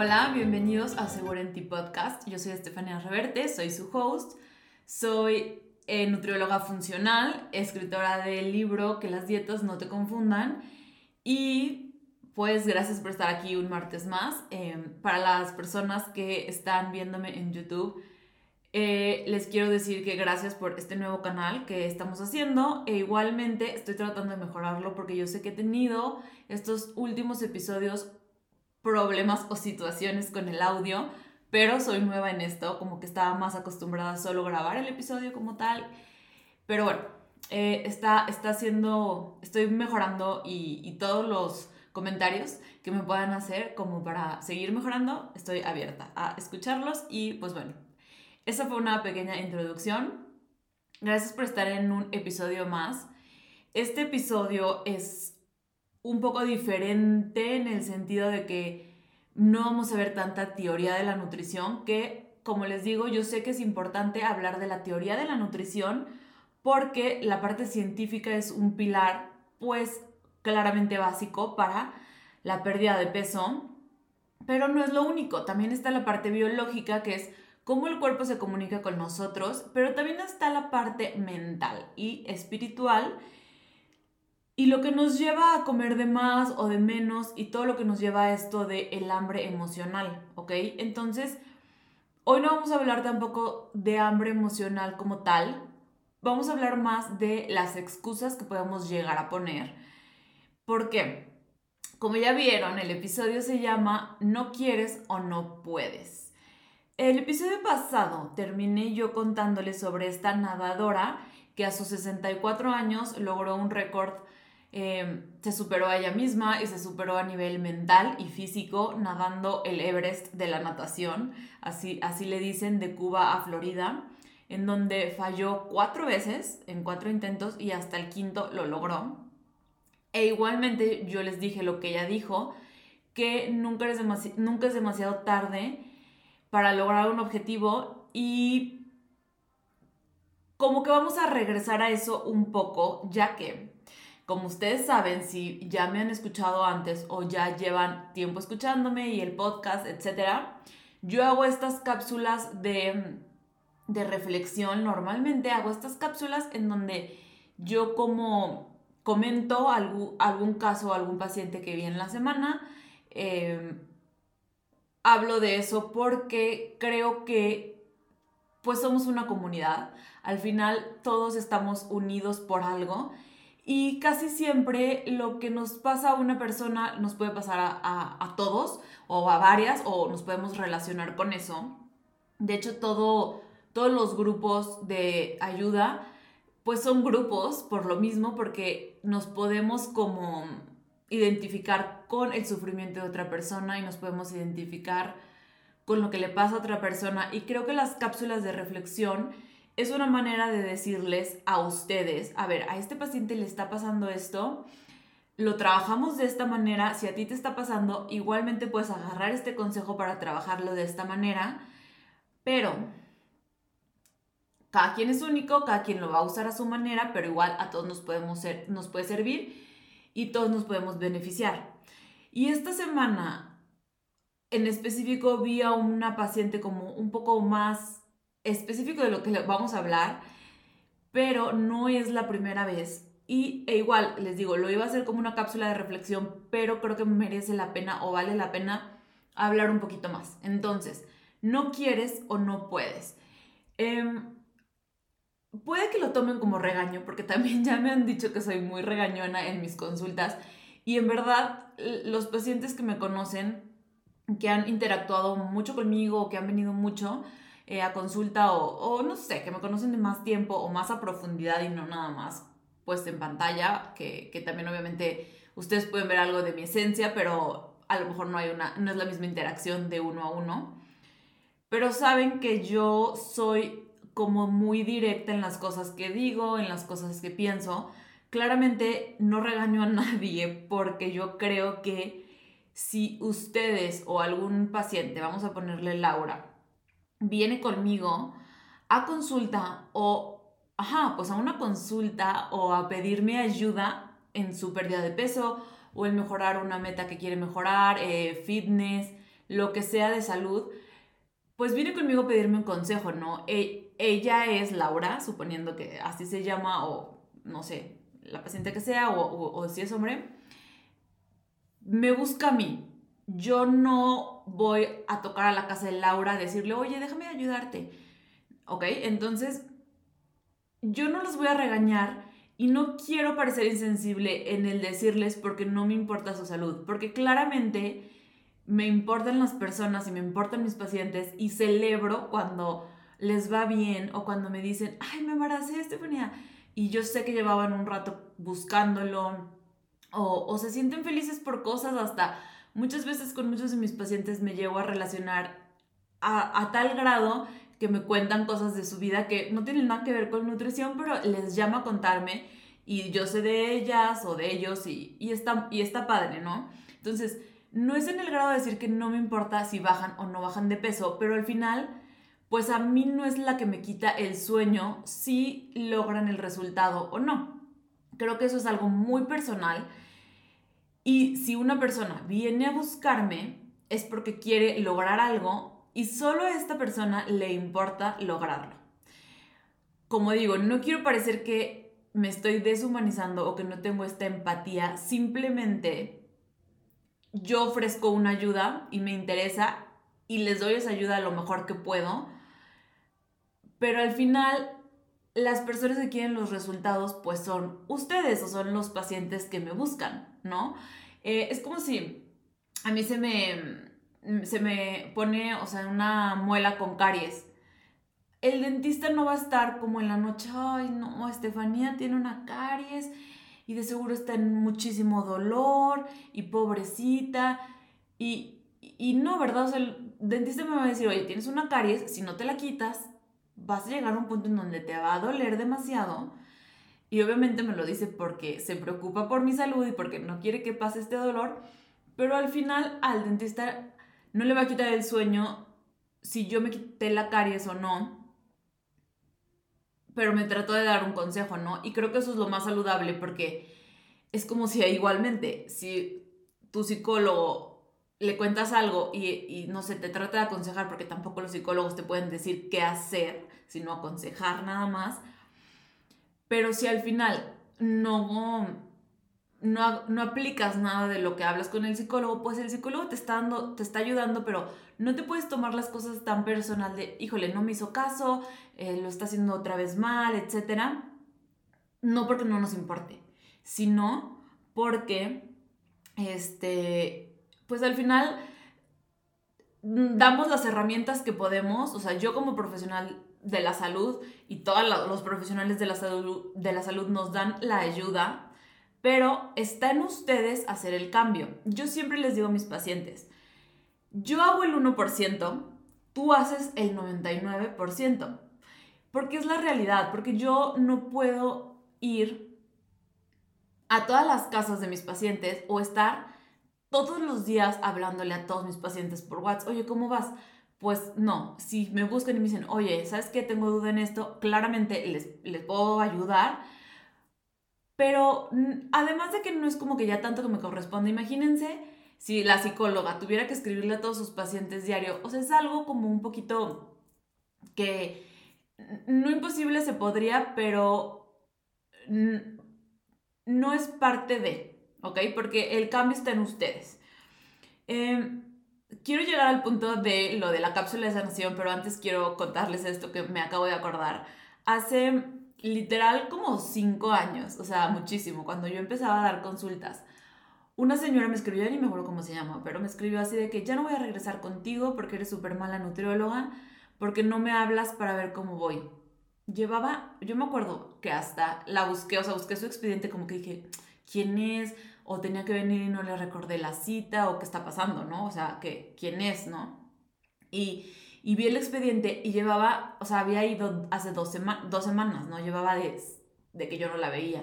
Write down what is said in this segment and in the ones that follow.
Hola, bienvenidos a Seguro Podcast. Yo soy Estefania Reverte, soy su host. Soy eh, nutrióloga funcional, escritora del libro Que las dietas no te confundan. Y pues gracias por estar aquí un martes más. Em, para las personas que están viéndome en YouTube, eh, les quiero decir que gracias por este nuevo canal que estamos haciendo e igualmente estoy tratando de mejorarlo porque yo sé que he tenido estos últimos episodios problemas o situaciones con el audio, pero soy nueva en esto, como que estaba más acostumbrada a solo grabar el episodio como tal. Pero bueno, eh, está, está haciendo, estoy mejorando y, y todos los comentarios que me puedan hacer como para seguir mejorando, estoy abierta a escucharlos y pues bueno, esa fue una pequeña introducción. Gracias por estar en un episodio más. Este episodio es un poco diferente en el sentido de que no vamos a ver tanta teoría de la nutrición, que como les digo, yo sé que es importante hablar de la teoría de la nutrición porque la parte científica es un pilar pues claramente básico para la pérdida de peso, pero no es lo único, también está la parte biológica que es cómo el cuerpo se comunica con nosotros, pero también está la parte mental y espiritual y lo que nos lleva a comer de más o de menos y todo lo que nos lleva a esto de el hambre emocional, ¿ok? Entonces, hoy no vamos a hablar tampoco de hambre emocional como tal, vamos a hablar más de las excusas que podemos llegar a poner. ¿Por qué? Como ya vieron, el episodio se llama No quieres o no puedes. El episodio pasado terminé yo contándoles sobre esta nadadora que a sus 64 años logró un récord Em, se superó a ella misma y se superó a nivel mental y físico nadando el Everest de la natación, así, así le dicen, de Cuba a Florida, en donde falló cuatro veces en cuatro intentos y hasta el quinto lo logró. E igualmente yo les dije lo que ella dijo, que nunca nunca es demasiado tarde para lograr un objetivo y como que vamos a regresar a eso un poco, ya que como ustedes saben, si ya me han escuchado antes o ya llevan tiempo escuchándome y el podcast, etc., yo hago estas cápsulas de, de reflexión. Normalmente hago estas cápsulas en donde yo como comento algún, algún caso o algún paciente que vi en la semana. Em, hablo de eso porque creo que pues somos una comunidad. Al final todos estamos unidos por algo y casi siempre lo que nos pasa a una persona nos puede pasar a, todos o a varias o nos podemos relacionar con eso. De hecho, todo, todos los grupos de ayuda pues son grupos por lo mismo porque nos podemos como identificar con el sufrimiento de otra persona y nos podemos identificar con lo que le pasa a otra persona. Y creo que las cápsulas de reflexión es una manera de decirles a ustedes, a ver, a este paciente le está pasando esto, lo trabajamos de esta manera, si a ti te está pasando, igualmente puedes agarrar este consejo para trabajarlo de esta manera, pero cada quien es único, cada quien lo va a usar a su manera, pero igual a todos nos, podemos ser, nos puede servir y todos nos podemos beneficiar. Y esta semana en específico vi a una paciente como un poco más específico de lo que vamos a hablar, pero no es la primera vez. Y e igual, les digo, lo iba a hacer como una cápsula de reflexión, pero creo que merece la pena o vale la pena hablar un poquito más. Entonces, no quieres o no puedes. Em, puede que lo tomen como regaño, porque también ya me han dicho que soy muy regañona en mis consultas. Y en verdad, los pacientes que me conocen, que han interactuado mucho conmigo que han venido mucho, eh, a consulta o, no sé, que me conocen de más tiempo o más a profundidad y no nada más pues en pantalla, que, que también obviamente ustedes pueden ver algo de mi esencia, pero a lo mejor no hay una, no es la misma interacción de uno a uno. Pero saben que yo soy como muy directa en las cosas que digo, en las cosas que pienso. Claramente no regaño a nadie porque yo creo que si ustedes o algún paciente, vamos a ponerle Laura, viene conmigo a consulta o, ajá, pues a una consulta o a pedirme ayuda en su pérdida de peso o en mejorar una meta que quiere mejorar, eh, fitness, lo que sea de salud, pues viene conmigo a pedirme un consejo, ¿no? E, ella es Laura, suponiendo que así se llama, o no sé, la paciente que sea, o, o si es hombre, me busca a mí. Yo no voy a tocar a la casa de Laura a decirle, oye, déjame ayudarte. ¿Ok? Entonces, yo no los voy a regañar y no quiero parecer insensible en el decirles porque no me importa su salud, porque claramente me importan las personas y me importan mis pacientes y celebro cuando les va bien o cuando me dicen, ay, me embaracé, Estefanía. Y yo sé que llevaban un rato buscándolo o, o se sienten felices por cosas hasta muchas veces con muchos de mis pacientes me llevo a relacionar a, a tal grado que me cuentan cosas de su vida que no tienen nada que ver con nutrición, pero les llama a contarme y yo sé de ellas o de ellos y, y, está, y está padre, ¿no? Entonces, no es en el grado de decir que no me importa si bajan o no bajan de peso, pero al final, pues a mí no es la que me quita el sueño si logran el resultado o no. Creo que eso es algo muy personal. Y si una persona viene a buscarme, es porque quiere lograr algo y solo a esta persona le importa lograrlo. Como digo, no quiero parecer que me estoy deshumanizando o que no tengo esta empatía, simplemente yo ofrezco una ayuda y me interesa y les doy esa ayuda lo mejor que puedo, pero al final las personas que quieren los resultados pues son ustedes o son los pacientes que me buscan, ¿no? Eh, es como si a mí se me, se me pone, o sea, una muela con caries. El dentista no va a estar como en la noche, ay, no, Estefanía tiene una caries y de seguro está en muchísimo dolor y pobrecita. Y, y no, ¿verdad? O sea, el dentista me va a decir, oye, tienes una caries, si no te la quitas, vas a llegar a un punto en donde te va a doler demasiado. Y obviamente me lo dice porque se preocupa por mi salud y porque no quiere que pase este dolor. Pero al final al dentista no le va a quitar el sueño si yo me quité la caries o no pero me trato de dar un consejo, ¿no? Y creo que eso es lo más saludable porque es como si igualmente, si tu psicólogo le cuentas algo y, no sé, te trata de aconsejar, porque tampoco los psicólogos te pueden decir qué hacer, sino aconsejar nada más, pero si al final no no, aplicas nada de lo que hablas con el psicólogo, pues el psicólogo te está dando, te está ayudando, pero no te puedes tomar las cosas tan personal de, híjole, no me hizo caso, eh, lo está haciendo otra vez mal, etc. No porque no nos importe, sino porque, este, pues al final damos las herramientas que podemos, o sea, yo como profesional de la salud y todos los profesionales de la salud, de la salud nos dan la ayuda pero está en ustedes hacer el cambio. Yo siempre les digo a mis pacientes, yo hago el 1%, tú haces el 99%, porque es la realidad, porque yo no puedo ir a todas las casas de mis pacientes o estar todos los días hablándole a todos mis pacientes por WhatsApp, oye, ¿cómo vas? Pues no, si me buscan y me dicen, oye, ¿sabes qué? Tengo duda en esto, claramente les, les puedo ayudar, pero además de que no es como que ya tanto que me corresponde, imagínense si la psicóloga tuviera que escribirle a todos sus pacientes diario, o sea, es algo como un poquito que no imposible se podría, pero no es parte de, ¿ok? Porque el cambio está en ustedes. Em, quiero llegar al punto de lo de la cápsula de sanación, pero antes quiero contarles esto que me acabo de acordar. Hace literal como cinco años, o sea, muchísimo, cuando yo empezaba a dar consultas. Una señora me escribió, ni me acuerdo cómo se llama, pero me escribió así de que ya no voy a regresar contigo porque eres súper mala nutrióloga, porque no me hablas para ver cómo voy. Llevaba, yo me acuerdo que hasta la busqué, o sea, busqué su expediente como que dije, ¿quién es? O tenía que venir y no le recordé la cita, o qué está pasando, ¿no? O sea, que, ¿quién es, no? Y vi el expediente y llevaba, o sea, había ido hace dos, dos semanas, ¿no? Llevaba de, de que yo no la veía.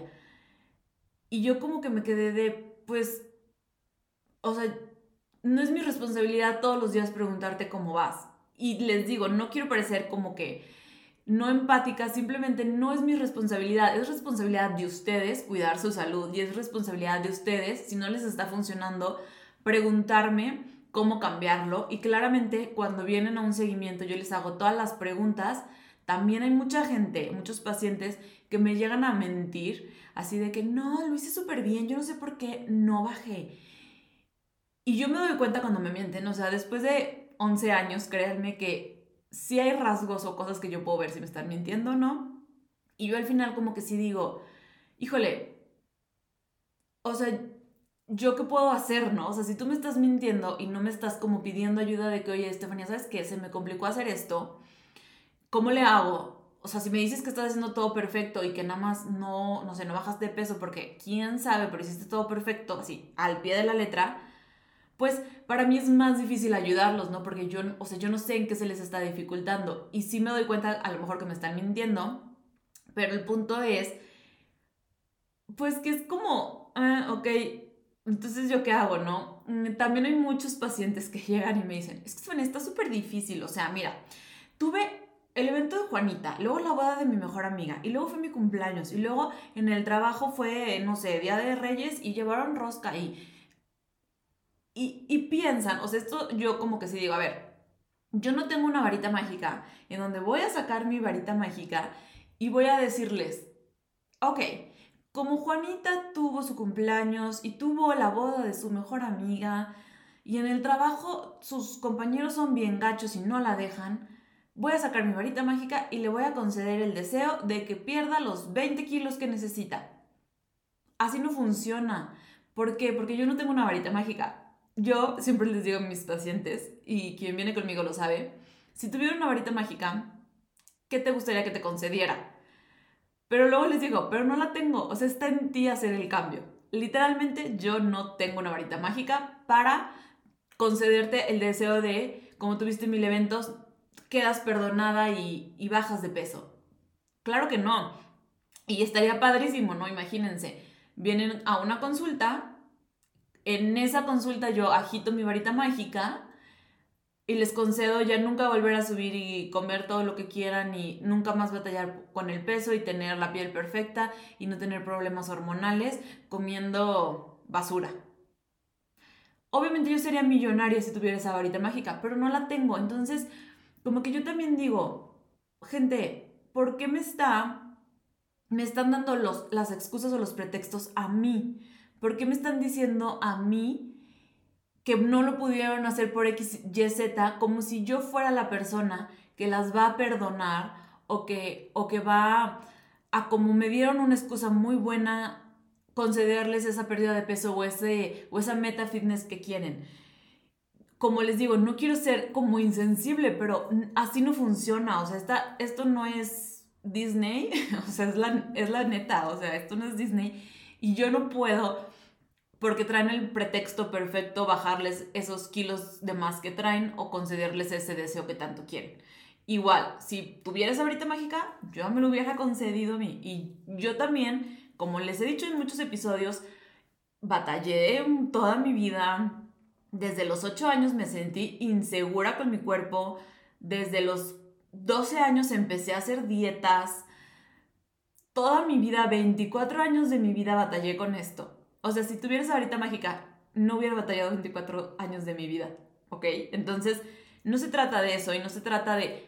Y yo como que me quedé de, pues, o sea, no es mi responsabilidad todos los días preguntarte cómo vas. Y les digo, no quiero parecer como que no empática, simplemente no es mi responsabilidad, es responsabilidad de ustedes cuidar su salud y es responsabilidad de ustedes, si no les está funcionando, preguntarme cómo cambiarlo y claramente cuando vienen a un seguimiento yo les hago todas las preguntas. También hay mucha gente, muchos pacientes que me llegan a mentir, así de que no, lo hice súper bien, yo no sé por qué no bajé. Y yo me doy cuenta cuando me mienten, o sea, después de 11 años, créanme que sí hay rasgos o cosas que yo puedo ver si me están mintiendo o no. Y yo al final como que sí digo, híjole, o sea, ¿yo qué puedo hacer, no? O sea, si tú me estás mintiendo y no me estás como pidiendo ayuda de que, oye, Estefanía, ¿sabes qué? Se me complicó hacer esto, ¿cómo le hago? O sea, si me dices que estás haciendo todo perfecto y que nada más no, no sé, no bajas de peso porque quién sabe, pero hiciste todo perfecto, así, al pie de la letra, pues para mí es más difícil ayudarlos, ¿no? Porque yo, o sea, yo no sé en qué se les está dificultando y sí me doy cuenta a lo mejor que me están mintiendo, pero el punto es, pues que es como, ah, ok, entonces yo qué hago, ¿no? Mm, también hay muchos pacientes que llegan y me dicen, es que está súper difícil, o sea, mira, tuve el evento de Juanita, luego la boda de mi mejor amiga, y luego fue mi cumpleaños, y luego en el trabajo fue, no sé, Día de Reyes y llevaron rosca y y, piensan, o sea, esto yo como que sí digo, a ver, yo no tengo una varita mágica en donde voy a sacar mi varita mágica y voy a decirles, ok, como Juanita tuvo su cumpleaños y tuvo la boda de su mejor amiga y en el trabajo sus compañeros son bien gachos y no la dejan, voy a sacar mi varita mágica y le voy a conceder el deseo de que pierda los 20 kilos que necesita. Así no funciona. ¿Por qué? Porque yo no tengo una varita mágica yo siempre les digo a mis pacientes, y quien viene conmigo lo sabe, si tuviera una varita mágica, ¿qué te gustaría que te concediera? Pero luego les digo, pero no la tengo, o sea, está en ti hacer el cambio. Literalmente yo no tengo una varita mágica para concederte el deseo de, como tuviste mil eventos, quedas perdonada y, y bajas de peso. Claro que no. Y estaría padrísimo, ¿no? Imagínense, vienen a una consulta en esa consulta yo agito mi varita mágica y les concedo ya nunca volver a subir y comer todo lo que quieran y nunca más batallar con el peso y tener la piel perfecta y no tener problemas hormonales comiendo basura. Obviamente yo sería millonaria si tuviera esa varita mágica, pero no la tengo. Entonces, como que yo también digo, gente, ¿por qué me está me están dando los, las excusas o los pretextos a mí? ¿Por qué me están diciendo a mí que no lo pudieron hacer por X, Y, Z, como si yo fuera la persona que las va a perdonar o que, o que va a, como me dieron una excusa muy buena, concederles esa pérdida de peso o, ese, o esa meta fitness que quieren? Como les digo, no quiero ser como insensible, pero así no funciona. O sea, esto no es Disney, o sea, es la, es la neta, o sea, esto no es Disney y yo no puedo, porque traen el pretexto perfecto, bajarles esos kilos de más que traen o concederles ese deseo que tanto quieren. Igual, si tuviera esa varita mágica, yo me lo hubiera concedido a mí. Y yo también, como les he dicho en muchos episodios, batallé toda mi vida. Desde los 8 años me sentí insegura con mi cuerpo. Desde los 12 años empecé a hacer dietas toda mi vida, 24 años de mi vida batallé con esto. O sea, si tuvieras ahorita mágica, no hubiera batallado 24 años de mi vida, ¿ok? Entonces, no se trata de eso y no se trata de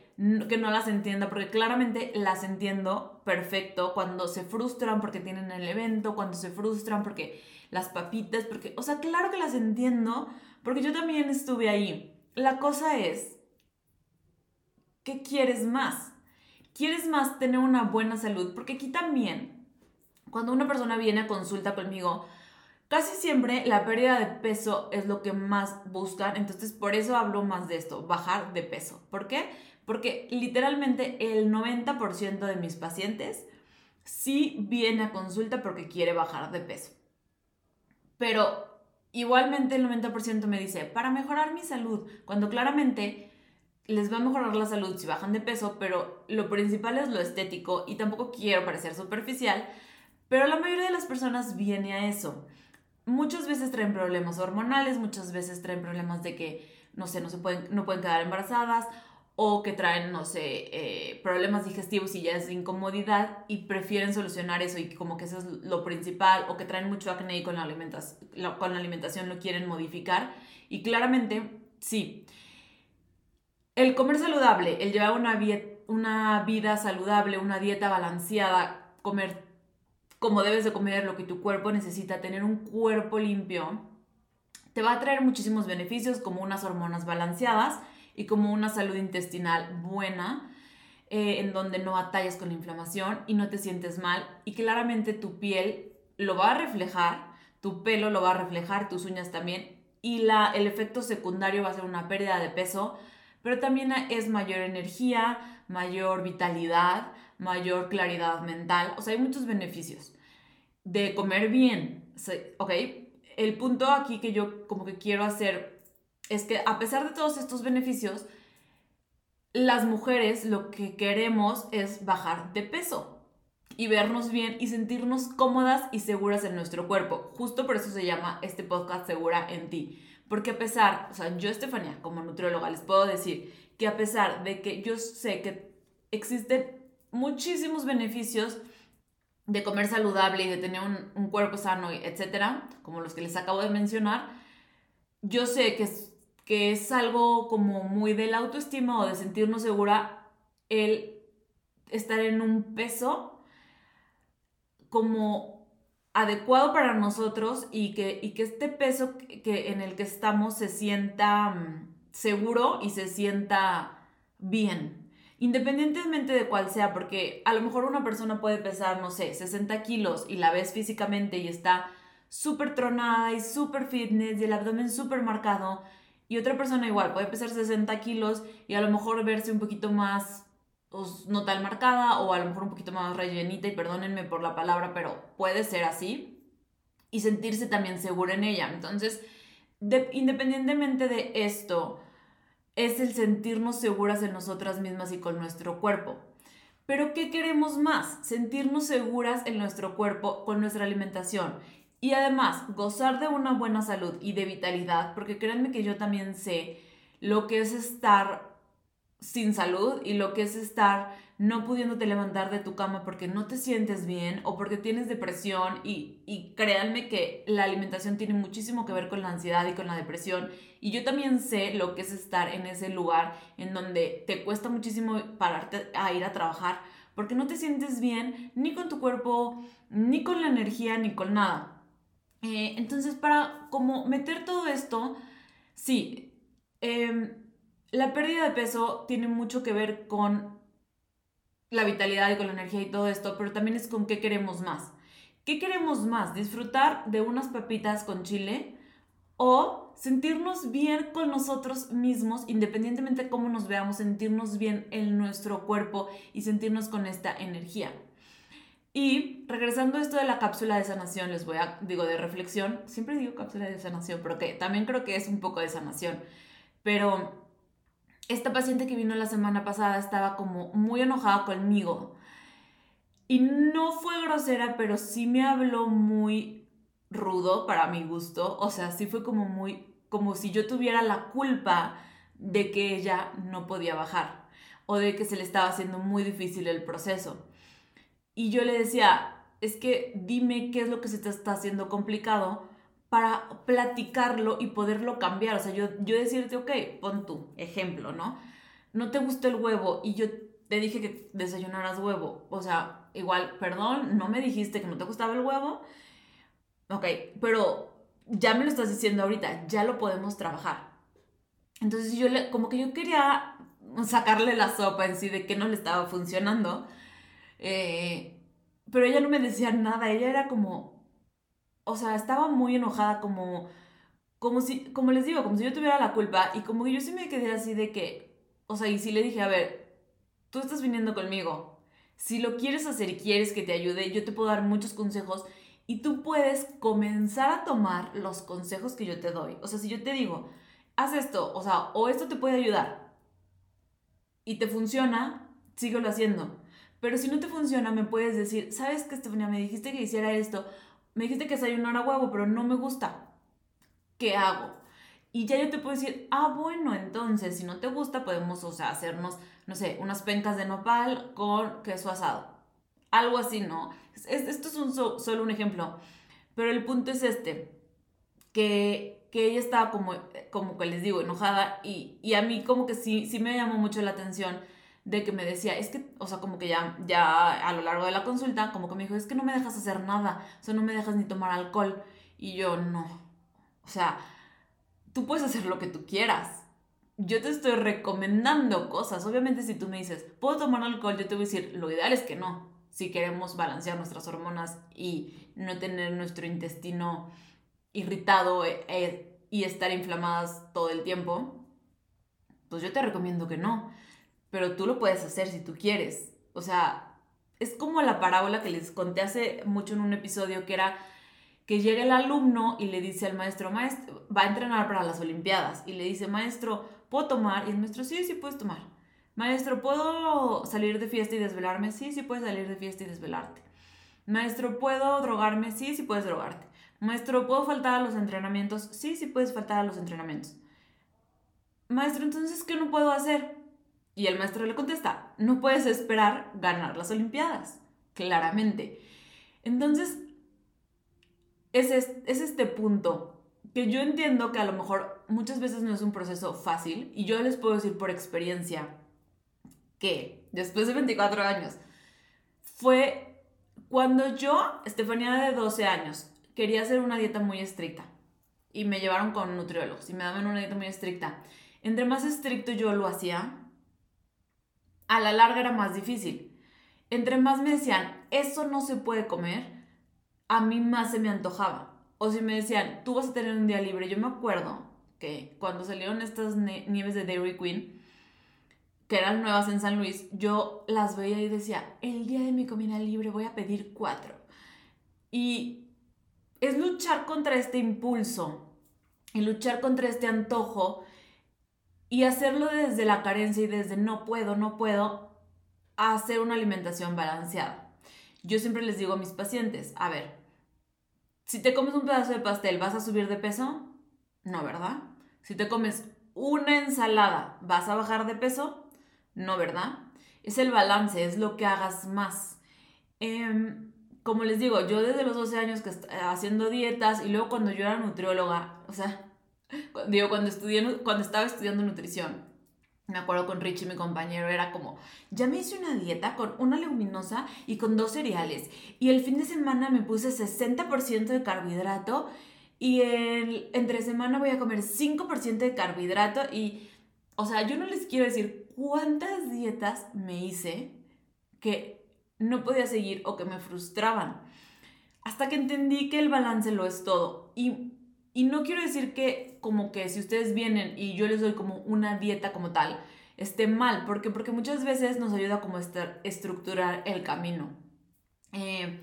que no las entienda, porque claramente las entiendo perfecto cuando se frustran porque tienen el evento, cuando se frustran porque las papitas, porque, o sea, claro que las entiendo, porque yo también estuve ahí. La cosa es, ¿qué quieres más? Quieres más tener una buena salud, porque aquí también, cuando una persona viene a consulta conmigo, casi siempre la pérdida de peso es lo que más buscan, entonces por eso hablo más de esto, bajar de peso. ¿Por qué? Porque literalmente el 90% de mis pacientes sí viene a consulta porque quiere bajar de peso. Pero igualmente el 90% me dice, para mejorar mi salud, cuando claramente les va a mejorar la salud si bajan de peso, pero lo principal es lo estético y tampoco quiero parecer superficial, pero la mayoría de las personas viene a eso. Muchas veces traen problemas hormonales, muchas veces traen problemas de que, no sé, no, se pueden, no pueden quedar embarazadas o que traen, no sé, eh, problemas digestivos y ya es incomodidad y prefieren solucionar eso y como que eso es lo principal, o que traen mucho acné y con la, alimentación, con la alimentación lo quieren modificar. Y claramente, sí. El comer saludable, el llevar una, vida saludable, una dieta balanceada, comer como debes de comer, lo que tu cuerpo necesita, tener un cuerpo limpio, te va a traer muchísimos beneficios como unas hormonas balanceadas y como una salud intestinal buena, eh, en donde no batallas con la inflamación y no te sientes mal y claramente tu piel lo va a reflejar, tu pelo lo va a reflejar, tus uñas también y la, el efecto secundario va a ser una pérdida de peso, pero también es mayor energía, mayor vitalidad, mayor claridad mental, o sea, hay muchos beneficios de comer bien, ¿ok? El punto aquí que yo como que quiero hacer es que a pesar de todos estos beneficios, las mujeres lo que queremos es bajar de peso y vernos bien y sentirnos cómodas y seguras en nuestro cuerpo. Justo por eso se llama este podcast Segura en ti. Porque a pesar, o sea, yo Estefanía, como nutrióloga, les puedo decir que a pesar de que yo sé que existen muchísimos beneficios de comer saludable y de tener un, cuerpo sano, etcétera, como los que les acabo de mencionar, yo sé que que es algo como muy del autoestima o de sentirnos segura el estar en un peso como adecuado para nosotros y que, y que este peso que, en el que estamos se sienta mm, seguro y se sienta bien. Independientemente de cuál sea, porque a lo mejor una persona puede pesar, no sé, 60 kilos y la ves físicamente y está súper tronada y súper fitness y el abdomen súper marcado y otra persona igual puede pesar 60 kilos y a lo mejor verse un poquito más, no tan marcada o a lo mejor un poquito más rellenita y perdónenme por la palabra, pero puede ser así y sentirse también segura en ella. Entonces, independientemente de esto, es el sentirnos seguras en nosotras mismas y con nuestro cuerpo. Pero ¿qué queremos más? Sentirnos seguras en nuestro cuerpo con nuestra alimentación. Y además, gozar de una buena salud y de vitalidad, porque créanme que yo también sé lo que es estar sin salud y lo que es estar no pudiéndote levantar de tu cama porque no te sientes bien o porque tienes depresión y, y créanme que la alimentación tiene muchísimo que ver con la ansiedad y con la depresión y yo también sé lo que es estar en ese lugar en donde te cuesta muchísimo pararte a ir a trabajar porque no te sientes bien ni con tu cuerpo, ni con la energía, ni con nada. Eh, entonces, para como meter todo esto, sí, em, la pérdida de peso tiene mucho que ver con la vitalidad y con la energía y todo esto, pero también es con qué queremos más. ¿Qué queremos más? ¿Disfrutar de unas papitas con chile o sentirnos bien con nosotros mismos, independientemente de cómo nos veamos, sentirnos bien en nuestro cuerpo y sentirnos con esta energía? Y regresando a esto de la cápsula de sanación, les voy a, digo, de reflexión, siempre digo cápsula de sanación, pero que también creo que es un poco de sanación. Pero esta paciente que vino la semana pasada estaba como muy enojada conmigo. Y no fue grosera, pero sí me habló muy rudo para mi gusto. O sea, sí fue como muy, como si yo tuviera la culpa de que ella no podía bajar o de que se le estaba haciendo muy difícil el proceso. Y yo le decía, es que dime qué es lo que se te está haciendo complicado para platicarlo y poderlo cambiar. O sea, yo, yo decirte, ok, pon tu ejemplo, ¿no? No te gusta el huevo y yo te dije que desayunaras huevo. O sea, igual, perdón, no me dijiste que no te gustaba el huevo. Ok, pero ya me lo estás diciendo ahorita, ya lo podemos trabajar. Entonces yo le, como que yo quería sacarle la sopa en sí de que no le estaba funcionando. Eh, pero ella no me decía nada, ella era como, o sea, estaba muy enojada, como, como si, como les digo, como si yo tuviera la culpa y como que yo sí me quedé así de que, o sea, y sí le dije, a ver, tú estás viniendo conmigo, si lo quieres hacer y quieres que te ayude, yo te puedo dar muchos consejos y tú puedes comenzar a tomar los consejos que yo te doy. O sea, si yo te digo, haz esto, o sea, o esto te puede ayudar y te funciona, síguelo haciendo. Pero si no te funciona, me puedes decir, ¿sabes qué, Estefanía? Me dijiste que hiciera esto. Me dijiste que desayunara huevo, pero no me gusta. ¿Qué hago? Y ya yo te puedo decir, ah, bueno, entonces, si no te gusta, podemos, o sea, hacernos, no sé, unas pencas de nopal con queso asado. Algo así, ¿no? esto es un, solo un ejemplo. Pero el punto es este, que, que ella estaba como, como que les digo, enojada y, y a mí como que sí, sí me llamó mucho la atención de que me decía, es que, o sea, como que ya, ya a lo largo de la consulta, como que me dijo, es que no me dejas hacer nada, o sea, no me dejas ni tomar alcohol. Y yo, no. O sea, tú puedes hacer lo que tú quieras. Yo te estoy recomendando cosas. Obviamente, si tú me dices, ¿puedo tomar alcohol? Yo te voy a decir, lo ideal es que no. Si queremos balancear nuestras hormonas y no tener nuestro intestino irritado eh, eh, y estar inflamadas todo el tiempo, pues yo te recomiendo que no pero tú lo puedes hacer si tú quieres. O sea, es como la parábola que les conté hace mucho en un episodio que era que llega el alumno y le dice al maestro, maestro, va a entrenar para las Olimpiadas y le dice, maestro, ¿puedo tomar? Y el maestro, sí, sí puedes tomar. Maestro, ¿puedo salir de fiesta y desvelarme? Sí, sí puedes salir de fiesta y desvelarte. Maestro, ¿puedo drogarme? Sí, sí puedes drogarte. Maestro, ¿puedo faltar a los entrenamientos? Sí, sí puedes faltar a los entrenamientos. Maestro, entonces, ¿qué no puedo hacer? Y el maestro le contesta, no puedes esperar ganar las Olimpiadas, claramente. Entonces, es, es este punto que yo entiendo que a lo mejor muchas veces no es un proceso fácil y yo les puedo decir por experiencia que después de 24 años fue cuando yo, Estefanía de 12 años, quería hacer una dieta muy estricta y me llevaron con nutriólogos y me daban una dieta muy estricta. Entre más estricto yo lo hacía, a la larga era más difícil. Entre más me decían, eso no se puede comer, a mí más se me antojaba. O si me decían, tú vas a tener un día libre, yo me acuerdo que cuando salieron estas nieves de Dairy Queen, que eran nuevas en San Luis, yo las veía y decía, el día de mi comida libre voy a pedir cuatro. Y es luchar contra este impulso y luchar contra este antojo y hacerlo desde la carencia y desde no puedo, no puedo, hacer una alimentación balanceada. Yo siempre les digo a mis pacientes, a ver, si te comes un pedazo de pastel, ¿vas a subir de peso? No, ¿verdad? Si te comes una ensalada, ¿vas a bajar de peso? No, ¿verdad? Es el balance, es lo que hagas más. Em, como les digo, yo desde los 12 años que haciendo dietas y luego cuando yo era nutrióloga, o sea, Digo, cuando, estudié, cuando estaba estudiando nutrición, me acuerdo con Richie, mi compañero, era como, ya me hice una dieta con una leguminosa y con dos cereales. Y el fin de semana me puse 60% de carbohidrato y el, entre semana voy a comer 5% de carbohidrato. Y, o sea, yo no les quiero decir cuántas dietas me hice que no podía seguir o que me frustraban. Hasta que entendí que el balance lo es todo. Y y no quiero decir que como que si ustedes vienen y yo les doy como una dieta como tal, esté mal, porque, porque muchas veces nos ayuda como a estructurar el camino. Eh,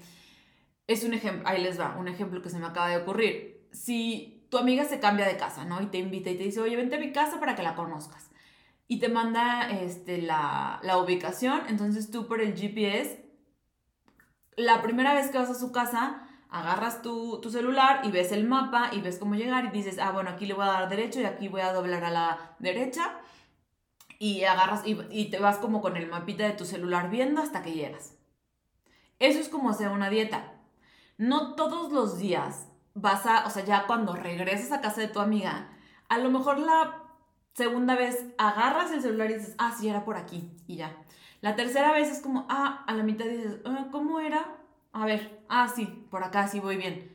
es un ejemplo, ahí les va, un ejemplo que se me acaba de ocurrir. Si tu amiga se cambia de casa, ¿no? Y te invita y te dice, oye, vente a mi casa para que la conozcas. Y te manda este, la, la ubicación, entonces tú por el GPS, la primera vez que vas a su casa, agarras tu, celular y ves el mapa y ves cómo llegar y dices, ah, bueno, aquí le voy a dar derecho y aquí voy a doblar a la derecha y agarras y, te vas como con el mapita de tu celular viendo hasta que llegas. Eso es como hacer una dieta. No todos los días vas a, o sea, ya cuando regresas a casa de tu amiga, a lo mejor la segunda vez agarras el celular y dices, ah, sí, era por aquí y ya. La tercera vez es como, ah, a la mitad dices, ah, ¿cómo era? a ver, ah, sí, por acá sí voy bien.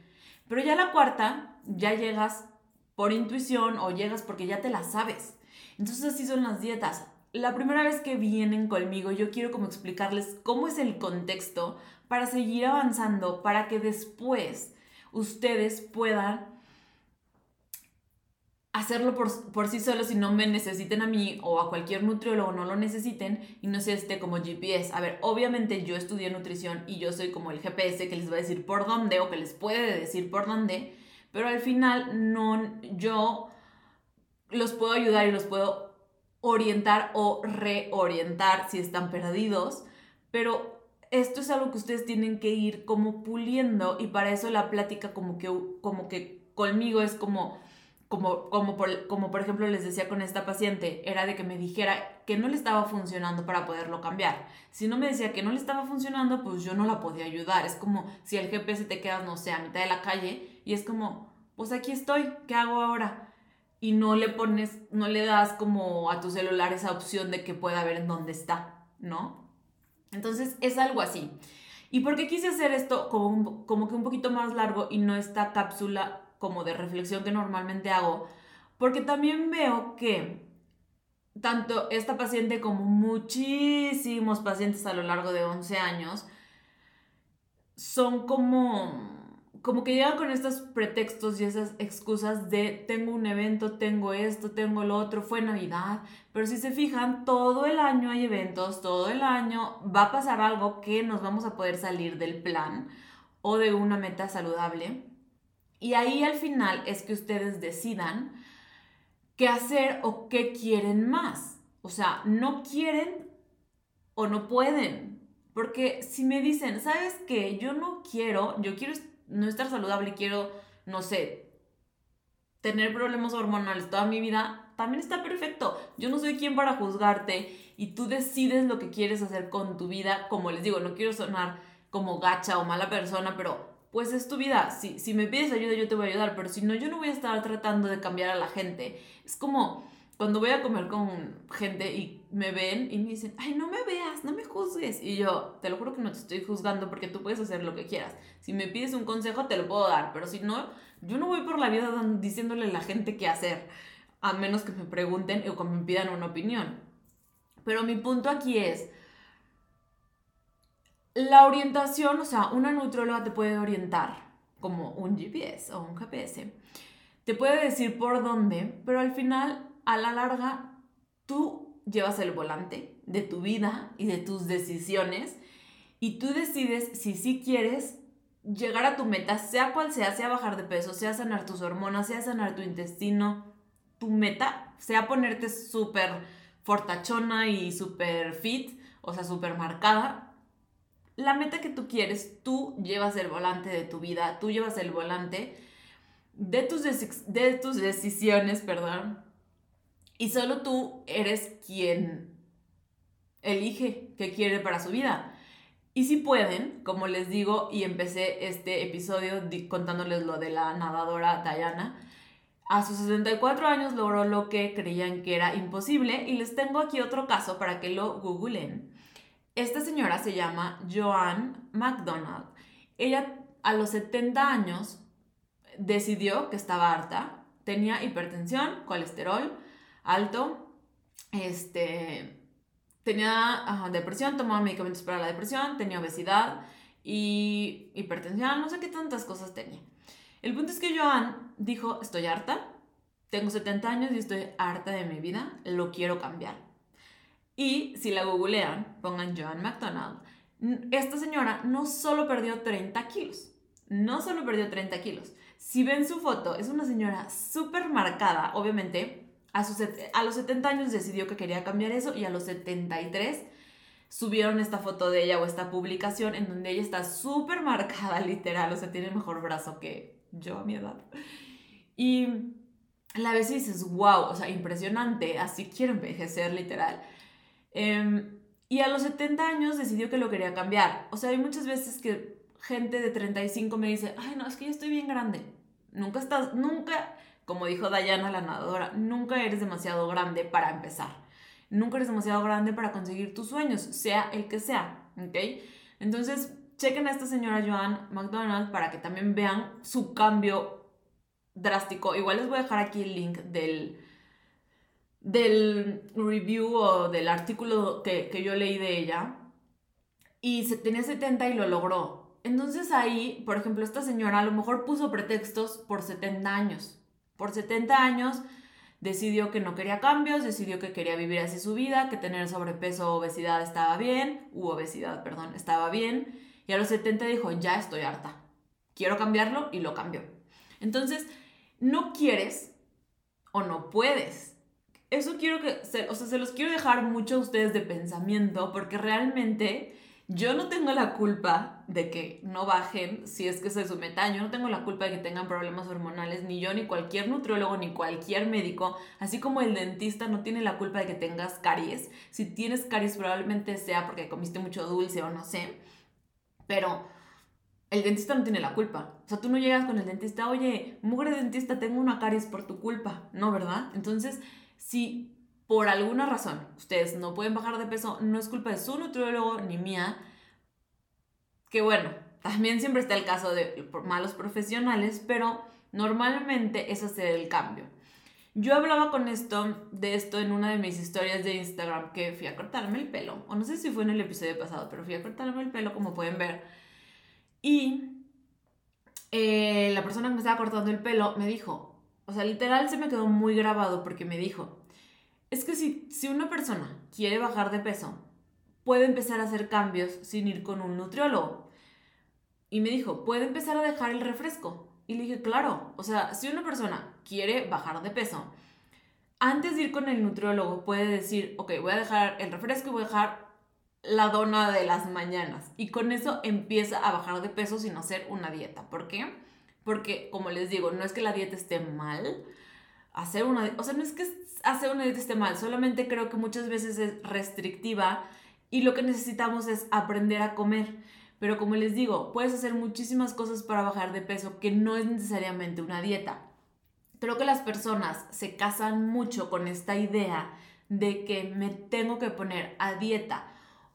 Pero ya la cuarta, ya llegas por intuición o llegas porque ya te la sabes. Entonces así son las dietas. La primera vez que vienen conmigo, yo quiero como explicarles cómo es el contexto para seguir avanzando, para que después ustedes puedan hacerlo por, sí solos y no me necesiten a mí o a cualquier nutriólogo, no lo necesiten y no sea este como GPS. A ver, obviamente yo estudié nutrición y yo soy como el GPS que les va a decir por dónde o que les puede decir por dónde, pero al final no, yo los puedo ayudar y los puedo orientar o reorientar si están perdidos, pero esto es algo que ustedes tienen que ir como puliendo y para eso la plática como que, como que conmigo es como como, como, por, como por ejemplo les decía con esta paciente, era de que me dijera que no le estaba funcionando para poderlo cambiar. Si no me decía que no le estaba funcionando, pues yo no la podía ayudar. Es como si el GPS te quedas, no sé, a mitad de la calle y es como, pues aquí estoy, ¿qué hago ahora? Y no le pones, no le das como a tu celular esa opción de que pueda ver en dónde está, ¿no? Entonces es algo así. ¿Y por qué quise hacer esto como, como que un poquito más largo y no esta cápsula como de reflexión que normalmente hago, porque también veo que tanto esta paciente como muchísimos pacientes a lo largo de 11 años son como como que llegan con estos pretextos y esas excusas de tengo un evento, tengo esto, tengo lo otro, fue Navidad, pero si se fijan, todo el año hay eventos, todo el año va a pasar algo que nos vamos a poder salir del plan o de una meta saludable. Y ahí al final es que ustedes decidan qué hacer o qué quieren más. O sea, no quieren o no pueden. Porque si me dicen, ¿sabes qué? Yo no quiero, yo quiero no estar saludable, quiero, no sé, tener problemas hormonales toda mi vida, también está perfecto. Yo no soy quien para juzgarte y tú decides lo que quieres hacer con tu vida. Como les digo, no quiero sonar como gacha o mala persona, pero pues es tu vida. Si, si me pides ayuda, yo te voy a ayudar, pero si no, yo no voy a estar tratando de cambiar a la gente. Es como cuando voy a comer con gente y me ven y me dicen, ay, no me veas, no me juzgues. Y yo, te lo juro que no te estoy juzgando porque tú puedes hacer lo que quieras. Si me pides un consejo, te lo puedo dar, pero si no, yo no voy por la vida diciéndole a la gente qué hacer, a menos que me pregunten o que me pidan una opinión. Pero mi punto aquí es, la orientación, o sea, una nutrióloga te puede orientar como un GPS o un GPS. Te puede decir por dónde, pero al final, a la larga, tú llevas el volante de tu vida y de tus decisiones y tú decides si sí quieres llegar a tu meta, sea cual sea, sea bajar de peso, sea sanar tus hormonas, sea sanar tu intestino, tu meta, sea ponerte súper fortachona y súper fit, o sea, súper marcada, la meta que tú quieres, tú llevas el volante de tu vida, tú llevas el volante de tus, de tus decisiones, perdón, y solo tú eres quien elige qué quiere para su vida. Y si pueden, como les digo, y empecé este episodio contándoles lo de la nadadora Diana, a sus 64 años logró lo que creían que era imposible y les tengo aquí otro caso para que lo googlen. Esta señora se llama Joanne McDonald. Ella a los 70 años decidió que estaba harta, tenía hipertensión, colesterol alto, este, tenía depresión, tomaba medicamentos para la depresión, tenía obesidad y hipertensión, no sé qué tantas cosas tenía. El punto es que Joanne dijo, estoy harta, tengo 70 años y estoy harta de mi vida, lo quiero cambiar. Y si la googlean, pongan Joan McDonald, esta señora no solo perdió 30 kilos, no solo perdió 30 kilos. Si ven su foto, es una señora súper marcada, obviamente. A, sus, a los 70 años decidió que quería cambiar eso y a los 73 subieron esta foto de ella o esta publicación en donde ella está súper marcada, literal, o sea, tiene mejor brazo que yo a mi edad. Y la ves y dices, wow, o sea, impresionante, así quiero envejecer, literal. Em, y a los 70 años decidió que lo quería cambiar. O sea, hay muchas veces que gente de 35 me dice, ay, no, es que yo estoy bien grande. Nunca estás, nunca, como dijo Dayana, la nadadora, nunca eres demasiado grande para empezar. Nunca eres demasiado grande para conseguir tus sueños, sea el que sea, ¿ok? Entonces, chequen a esta señora Joan McDonald para que también vean su cambio drástico. Igual les voy a dejar aquí el link del, del review o del artículo que, yo leí de ella y se tenía 70 y lo logró. Entonces ahí, por ejemplo, esta señora a lo mejor puso pretextos por 70 años. Por 70 años decidió que no quería cambios, decidió que quería vivir así su vida, que tener sobrepeso o obesidad estaba bien, u obesidad, perdón, estaba bien. Y a los 70 dijo, ya estoy harta, quiero cambiarlo y lo cambió. Entonces, no quieres o no puedes eso quiero que, o sea, se los quiero dejar mucho a ustedes de pensamiento porque realmente Yo no tengo la culpa de que no bajen si es que se su meta. Yo no tengo la culpa de que tengan problemas hormonales, ni yo, ni cualquier nutriólogo, ni cualquier médico. Así como el dentista no tiene la culpa de que tengas caries. Si tienes caries, probablemente sea porque comiste mucho dulce o no sé. Pero el dentista no tiene la culpa. O sea, tú no llegas con el dentista, oye, mugre dentista, tengo una caries por tu culpa. No, ¿verdad? Entonces, si por alguna razón ustedes no pueden bajar de peso, no es culpa de su nutriólogo ni mía. Que bueno, también siempre está el caso de malos profesionales, pero normalmente es hacer el cambio. Yo hablaba con esto, de esto en una de mis historias de Instagram, que fui a cortarme el pelo, o no sé si fue en el episodio pasado, pero fui a cortarme el pelo, como pueden ver. Y eh, la persona que me estaba cortando el pelo me dijo, o sea, literal se me quedó muy grabado porque me dijo, es que si, si una persona quiere bajar de peso, puede empezar a hacer cambios sin ir con un nutriólogo. Y me dijo, puede empezar a dejar el refresco. Y le dije, claro, o sea, si una persona quiere bajar de peso, antes de ir con el nutriólogo puede decir, ok, voy a dejar el refresco y voy a dejar la dona de las mañanas. Y con eso empieza a bajar de peso sin hacer una dieta. ¿Por qué? Porque, como les digo, no es que la dieta esté mal. Hacer una, o sea, no es que hacer una dieta esté mal, solamente creo que muchas veces es restrictiva y lo que necesitamos es aprender a comer. Pero como les digo, puedes hacer muchísimas cosas para bajar de peso que no es necesariamente una dieta. Creo que las personas se casan mucho con esta idea de que me tengo que poner a dieta.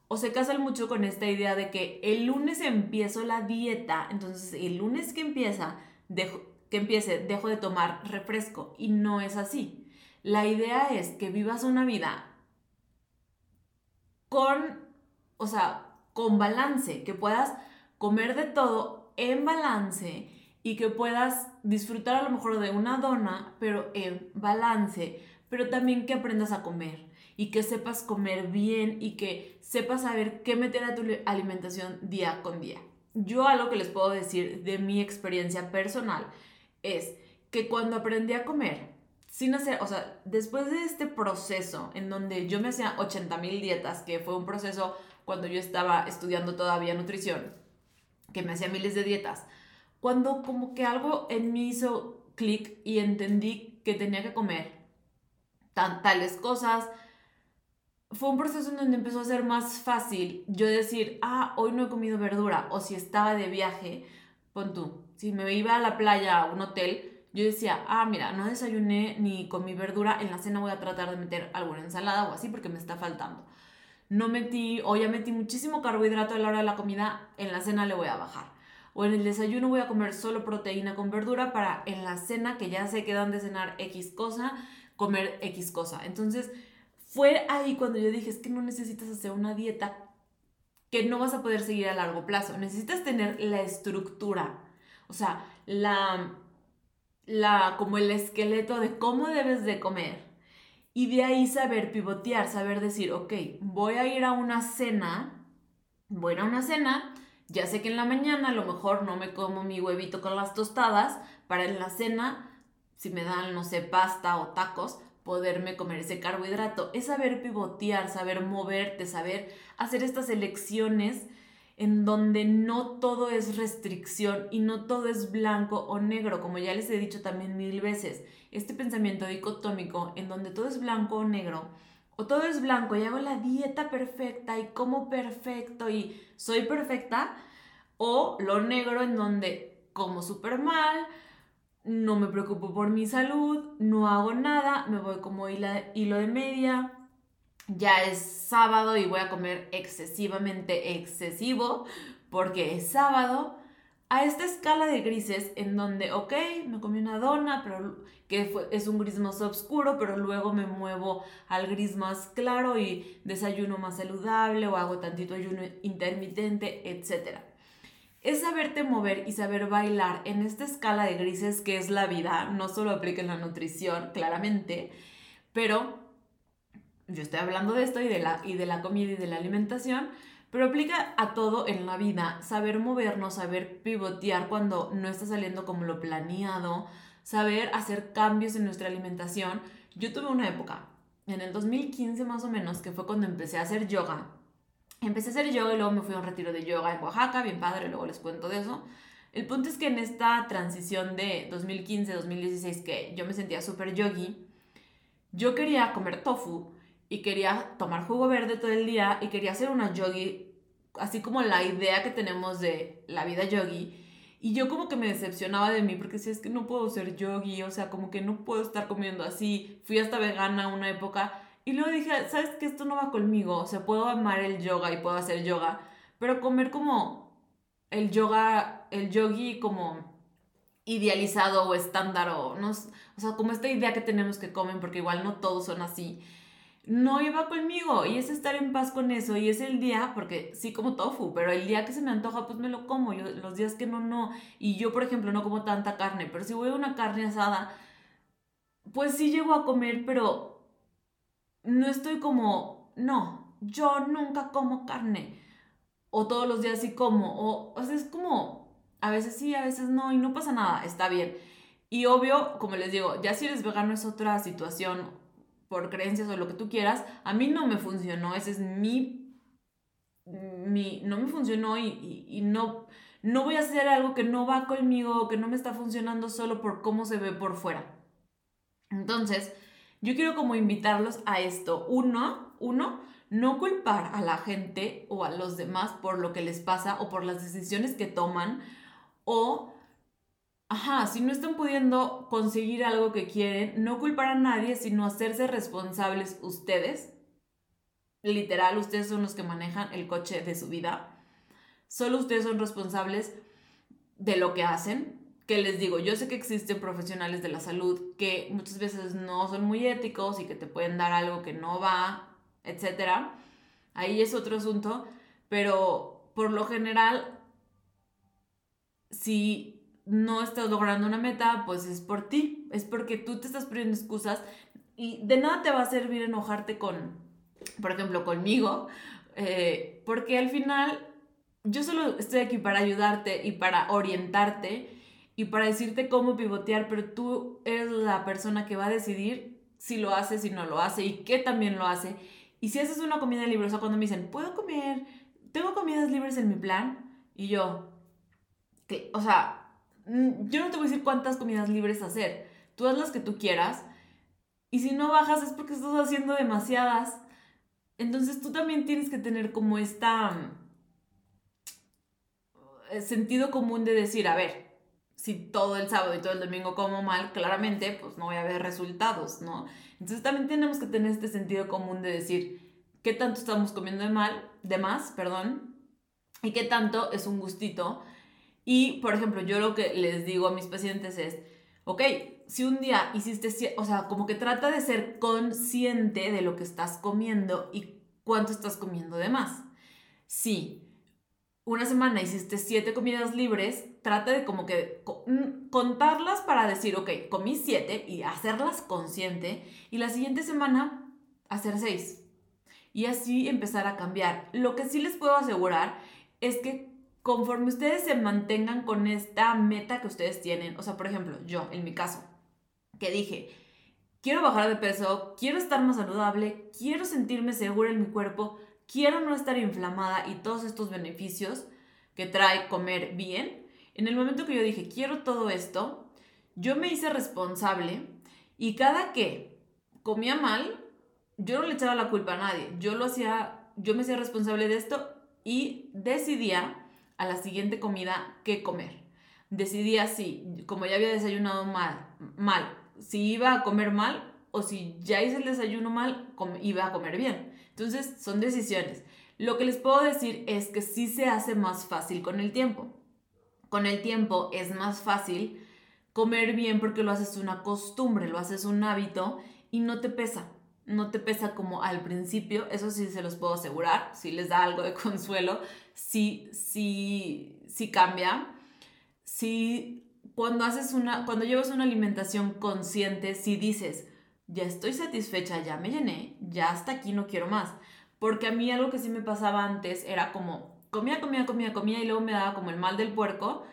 O se casan mucho con esta idea de que el lunes empiezo la dieta, entonces el lunes que empieza, dejo, que empiece, dejo de tomar refresco. Y no es así. La idea es que vivas una vida con, o sea, con balance, que puedas comer de todo en balance y que puedas disfrutar a lo mejor de una dona, pero en balance, pero también que aprendas a comer y que sepas comer bien y que sepas saber qué meter a tu alimentación día con día. Yo algo que les puedo decir de mi experiencia personal es que cuando aprendí a comer, sin hacer, o sea, después de este proceso en donde yo me hacía 80 mil dietas, que fue un proceso cuando yo estaba estudiando todavía nutrición, que me hacía miles de dietas, cuando como que algo en mí hizo clic y entendí que tenía que comer tan, tales cosas, fue un proceso en donde empezó a ser más fácil yo decir, ah, hoy no he comido verdura, o si estaba de viaje, pon tú, si me iba a la playa, a un hotel, yo decía, ah, mira, no desayuné ni con mi verdura, en la cena voy a tratar de meter alguna ensalada o así porque me está faltando. No metí, o ya metí muchísimo carbohidrato a la hora de la comida, en la cena le voy a bajar. O en el desayuno voy a comer solo proteína con verdura para en la cena, que ya sé que dan de cenar X cosa, comer X cosa. Entonces, fue ahí cuando yo dije, es que no necesitas hacer una dieta que no vas a poder seguir a largo plazo. Necesitas tener la estructura, o sea, la la, como el esqueleto de cómo debes de comer. Y de ahí saber pivotear, saber decir, ok, voy a ir a una cena, voy a una cena, ya sé que en la mañana a lo mejor no me como mi huevito con las tostadas, para en la cena, si me dan, no sé, pasta o tacos, poderme comer ese carbohidrato. Es saber pivotear, saber moverte, saber hacer estas elecciones en donde no todo es restricción y no todo es blanco o negro, como ya les he dicho también mil veces. Este pensamiento dicotómico en donde todo es blanco o negro, o todo es blanco y hago la dieta perfecta y como perfecto y soy perfecta, o lo negro en donde como súper mal, no me preocupo por mi salud, no hago nada, me voy como hilo de media, ya es sábado y voy a comer excesivamente excesivo porque es sábado, a esta escala de grises en donde, ok, me comí una dona, pero que es un gris más oscuro, pero luego me muevo al gris más claro y desayuno más saludable o hago tantito ayuno intermitente, etc. Es saberte mover y saber bailar en esta escala de grises que es la vida, no solo aplica en la nutrición, claramente, pero yo estoy hablando de esto y de, la, y de la comida y de la alimentación, pero aplica a todo en la vida, saber movernos, saber pivotear cuando no está saliendo como lo planeado, saber hacer cambios en nuestra alimentación. Yo tuve una época, en el 2015 más o menos, que fue cuando empecé a hacer yoga. Empecé a hacer yoga y luego me fui a un retiro de yoga en Oaxaca, bien padre, luego les cuento de eso. El punto es que en esta transición de 2015-2016 que yo me sentía súper yogi, yo quería comer tofu y quería tomar jugo verde todo el día y quería hacer una yogi, así como la idea que tenemos de la vida yogi. Y yo como que me decepcionaba de mí porque si es que no puedo ser yogi, o sea, como que no puedo estar comiendo así. Fui hasta vegana una época y luego dije, ¿sabes que Esto no va conmigo. O sea, puedo amar el yoga y puedo hacer yoga, pero comer como el yoga, el yogi como idealizado o estándar o no, o sea, como esta idea que tenemos que comen porque igual no todos son así no iba conmigo y es estar en paz con eso y es el día, porque sí como tofu, pero el día que se me antoja pues me lo como, yo, los días que no, no. Y yo, por ejemplo, no como tanta carne, pero si voy a una carne asada, pues sí llego a comer, pero no estoy como, no, yo nunca como carne. O todos los días sí como, o, o sea, es como, a veces sí, a veces no, y no pasa nada, está bien. Y obvio, como les digo, ya si eres vegano es otra situación, por creencias o lo que tú quieras, a mí no me funcionó, ese es mi, mi no me funcionó y, y, no, no voy a hacer algo que no va conmigo que no me está funcionando solo por cómo se ve por fuera. Entonces, yo quiero como invitarlos a esto. Uno, uno, no culpar a la gente o a los demás por lo que les pasa o por las decisiones que toman o Ajá, si no están pudiendo conseguir algo que quieren, no culpar a nadie, sino hacerse responsables ustedes. Literal, ustedes son los que manejan el coche de su vida. Solo ustedes son responsables de lo que hacen. Que les digo, yo sé que existen profesionales de la salud que muchas veces no son muy éticos y que te pueden dar algo que no va, etc. Ahí es otro asunto, pero por lo general, si no estás logrando una meta, pues es por ti, es porque tú te estás poniendo excusas y de nada te va a servir enojarte con, por ejemplo, conmigo, eh, porque al final yo solo estoy aquí para ayudarte y para orientarte y para decirte cómo pivotear, pero tú eres la persona que va a decidir si lo hace, si no lo hace y qué también lo hace. Y si haces una comida libre, o sea, cuando me dicen, ¿puedo comer? ¿Tengo comidas libres en mi plan? Y yo, o sea, Mm, yo no te voy a decir cuántas comidas libres hacer. Tú haz las que tú quieras. Y si no bajas es porque estás haciendo demasiadas. Entonces tú también tienes que tener como esta mm, sentido común de decir, a ver, si todo el sábado y todo el domingo como mal, claramente pues no voy a ver resultados, ¿no? Entonces también tenemos que tener este sentido común de decir qué tanto estamos comiendo de mal, de más, perdón, y qué tanto es un gustito y, por ejemplo, yo lo que les digo a mis pacientes es, ok, si un día hiciste, o sea, como que trata de ser consciente de lo que estás comiendo y cuánto estás comiendo de más. Si una semana hiciste siete comidas libres, trata de como que mm, contarlas para decir, ok, comí siete y hacerlas consciente y la siguiente semana hacer seis. Y así empezar a cambiar. Lo que sí les puedo asegurar es que conforme ustedes se mantengan con esta meta que ustedes tienen, o sea, por ejemplo, yo, en mi caso, que dije, quiero bajar de peso, quiero estar más saludable, quiero sentirme segura en mi cuerpo, quiero no estar inflamada y todos estos beneficios que trae comer bien, en el momento que yo dije, quiero todo esto, yo me hice responsable y cada que comía mal, yo no le echaba la culpa a nadie, yo lo hacía, yo me hacía responsable de esto y decidía a la siguiente comida qué comer. Decidí así, como ya había desayunado mal, mal, si iba a comer mal o si ya hice el desayuno mal, iba a comer bien. Entonces, son decisiones. Lo que les puedo decir es que sí se hace más fácil con el tiempo. Con el tiempo es más fácil comer bien porque lo haces una costumbre, lo haces un hábito y no te pesa. No te pesa como al principio, eso sí se los puedo asegurar, si les da algo de consuelo, sí, sí, sí cambia. Si cuando haces una, cuando llevas una alimentación consciente, si dices, ya estoy satisfecha, ya me llené, ya hasta aquí no quiero más. Porque a mí algo que sí me pasaba antes era como, comía, comía, comía, comía y luego me daba como el mal del puerco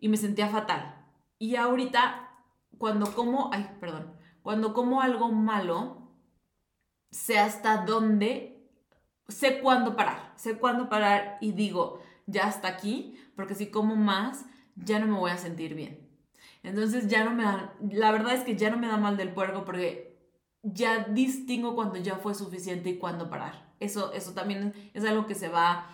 y me sentía fatal. Y ahorita, cuando como, ay, perdón, cuando como algo malo, sé hasta dónde sé cuándo parar, sé cuándo parar y digo, ya hasta aquí, porque si como más, ya no me voy a sentir bien. Entonces ya no me da, la verdad es que ya no me da mal del puerco porque ya distingo cuando ya fue suficiente y cuándo parar. Eso, eso también es algo que se va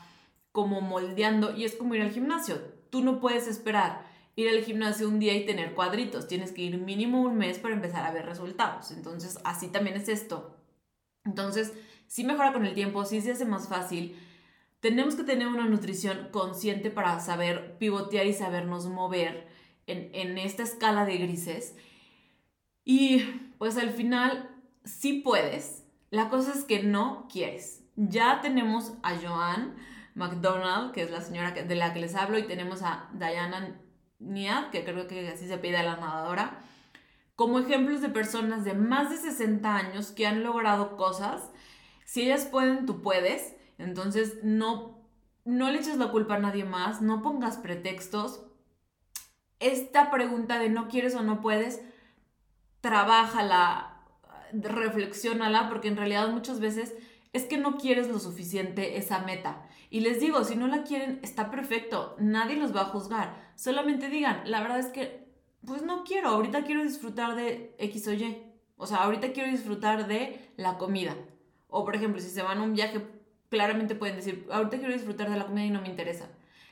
como moldeando y es como ir al gimnasio. Tú no puedes esperar ir al gimnasio un día y tener cuadritos. Tienes que ir mínimo un mes para empezar a ver resultados. Entonces, así también es esto. Entonces, si mejora con el tiempo, sí se hace más fácil. Tenemos que tener una nutrición consciente para saber pivotear y sabernos mover en, esta escala de grises. Y pues al final, sí puedes. La cosa es que no quieres. Ya tenemos a Joan McDonald, que es la señora de la que les hablo, y tenemos a Diana Niad, que creo que así se pide la nadadora, como ejemplos de personas de más de 60 años que han logrado cosas. Si ellas pueden, tú puedes. Entonces, no, no le eches la culpa a nadie más, no pongas pretextos. Esta pregunta de no quieres o no puedes, trabájala, reflexiónala, porque en realidad muchas veces es que no quieres lo suficiente esa meta. Y les digo, si no la quieren, está perfecto, nadie los va a juzgar. Solamente digan, la verdad es que, pues no quiero, ahorita quiero disfrutar de X o Y. O sea, ahorita quiero disfrutar de la comida. O por ejemplo, si se van a un viaje, claramente pueden decir, ahorita quiero disfrutar de la comida y no me interesa.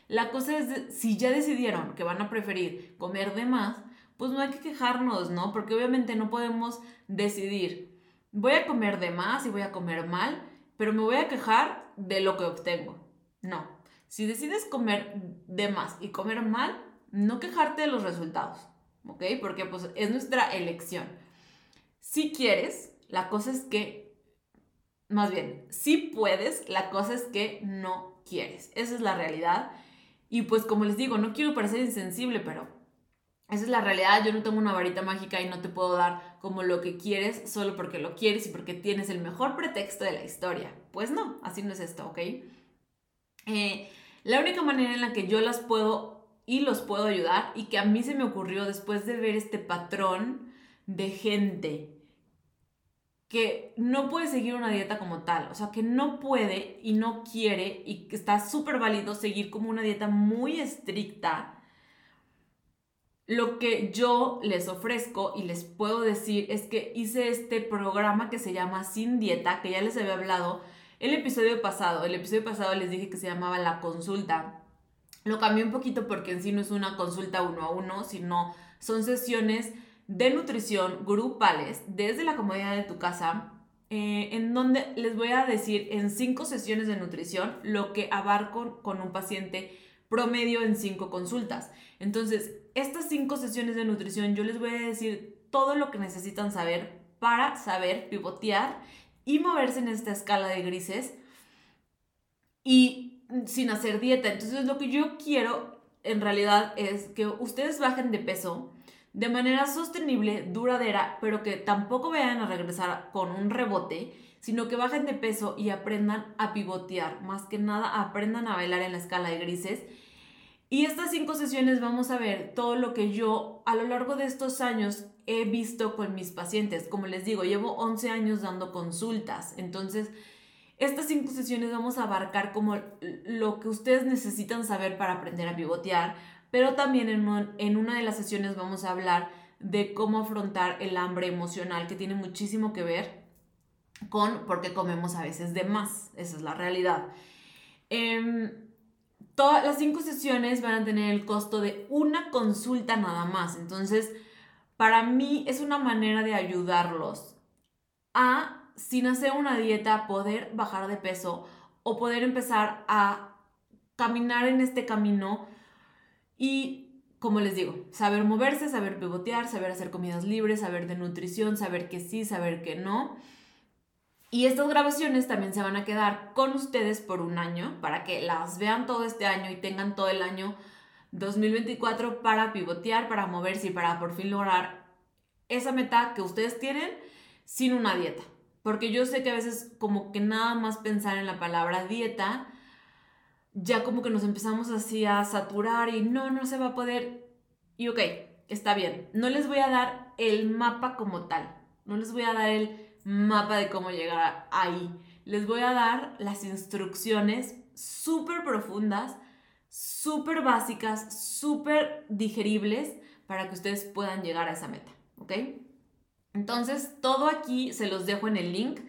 La cosa es, si ya decidieron que van a preferir comer de más, pues no hay que quejarnos, ¿no? Porque obviamente no podemos decidir, voy a comer de más y voy a comer mal, pero me voy a quejar de lo que obtengo. No. Si decides comer de más y comer mal, no quejarte de los resultados, ¿ok? Porque pues es nuestra elección. Si quieres, la cosa es que, más bien, si puedes, la cosa es que no quieres. Esa es la realidad. Y pues como les digo, no quiero parecer insensible, pero esa es la realidad, yo no tengo una varita mágica y no te puedo dar como lo que quieres solo porque lo quieres y porque tienes el mejor pretexto de la historia. Pues no, así no es esto, ¿ok? Eh, la única manera en la que yo las puedo y los puedo ayudar y que a mí se me ocurrió después de ver este patrón de gente que no puede seguir una dieta como tal, o sea, que no puede y no quiere y que está súper válido seguir como una dieta muy estricta lo que yo les ofrezco y les puedo decir es que hice este programa que se llama Sin Dieta, que ya les había hablado el episodio pasado. El episodio pasado les dije que se llamaba La Consulta. Lo cambié un poquito porque en sí no es una consulta uno a uno, sino son sesiones de nutrición grupales desde la comodidad de tu casa, eh, en donde les voy a decir en cinco sesiones de nutrición lo que abarco con un paciente promedio en cinco consultas. Entonces, estas cinco sesiones de nutrición yo les voy a decir todo lo que necesitan saber para saber pivotear y moverse en esta escala de grises y sin hacer dieta. Entonces, lo que yo quiero en realidad es que ustedes bajen de peso de manera sostenible, duradera, pero que tampoco vayan a regresar con un rebote, sino que bajen de peso y aprendan a pivotear. Más que nada, aprendan a bailar en la escala de grises y estas cinco sesiones vamos a ver todo lo que yo a lo largo de estos años he visto con mis pacientes. Como les digo, llevo 11 años dando consultas. Entonces, estas cinco sesiones vamos a abarcar como lo que ustedes necesitan saber para aprender a pivotear, pero también en, una de las sesiones vamos a hablar de cómo afrontar el hambre emocional, que tiene muchísimo que ver con por qué comemos a veces de más. Esa es la realidad. Eh, Todas las cinco sesiones van a tener el costo de una consulta nada más. Entonces, para mí es una manera de ayudarlos a, sin hacer una dieta, poder bajar de peso o poder empezar a caminar en este camino y, como les digo, saber moverse, saber pivotear, saber hacer comidas libres, saber de nutrición, saber que sí, saber que no y estas grabaciones también se van a quedar con ustedes por un año para que las vean todo este año y tengan todo el año 2024 para pivotear, para moverse y para por fin lograr esa meta que ustedes tienen sin una dieta. Porque yo sé que a veces como que nada más pensar en la palabra dieta, ya como que nos empezamos así a saturar y no, no se va a poder. Y ok, está bien, no les voy a dar el mapa como tal, no les voy a dar el mapa de cómo llegar ahí. les voy a dar las instrucciones súper profundas, súper básicas, súper digeribles para que ustedes puedan llegar a esa meta, ¿ok? Entonces, todo aquí se los dejo en el link.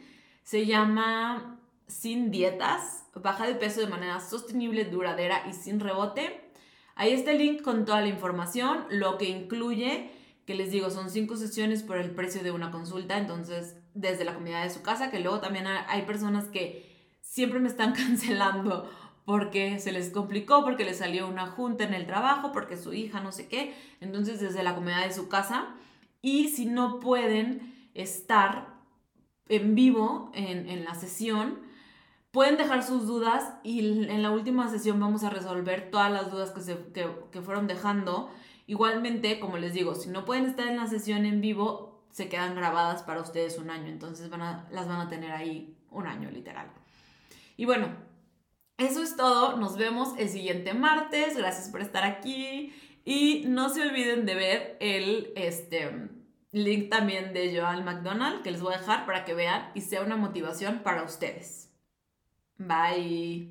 Se llama Sin Dietas, baja de peso de manera sostenible, duradera y sin rebote. Ahí está el link con toda la información, lo que incluye, que les digo, son cinco sesiones por el precio de una consulta, entonces desde la comunidad de su casa, que luego también hay personas que siempre me están cancelando porque se les complicó, porque les salió una junta en el trabajo, porque su hija no sé qué, entonces desde la comunidad de su casa. Y si no pueden estar en vivo en, la sesión, pueden dejar sus dudas y en la última sesión vamos a resolver todas las dudas que, se, que fueron dejando. Igualmente, como les digo, si no pueden estar en la sesión en vivo, se quedan grabadas para ustedes un año, entonces van las van a tener ahí un año literal. Y bueno, eso es todo, nos vemos el siguiente martes, gracias por estar aquí y no se olviden de ver el este, link también de Joan McDonald que les voy a dejar para que vean y sea una motivación para ustedes. Bye.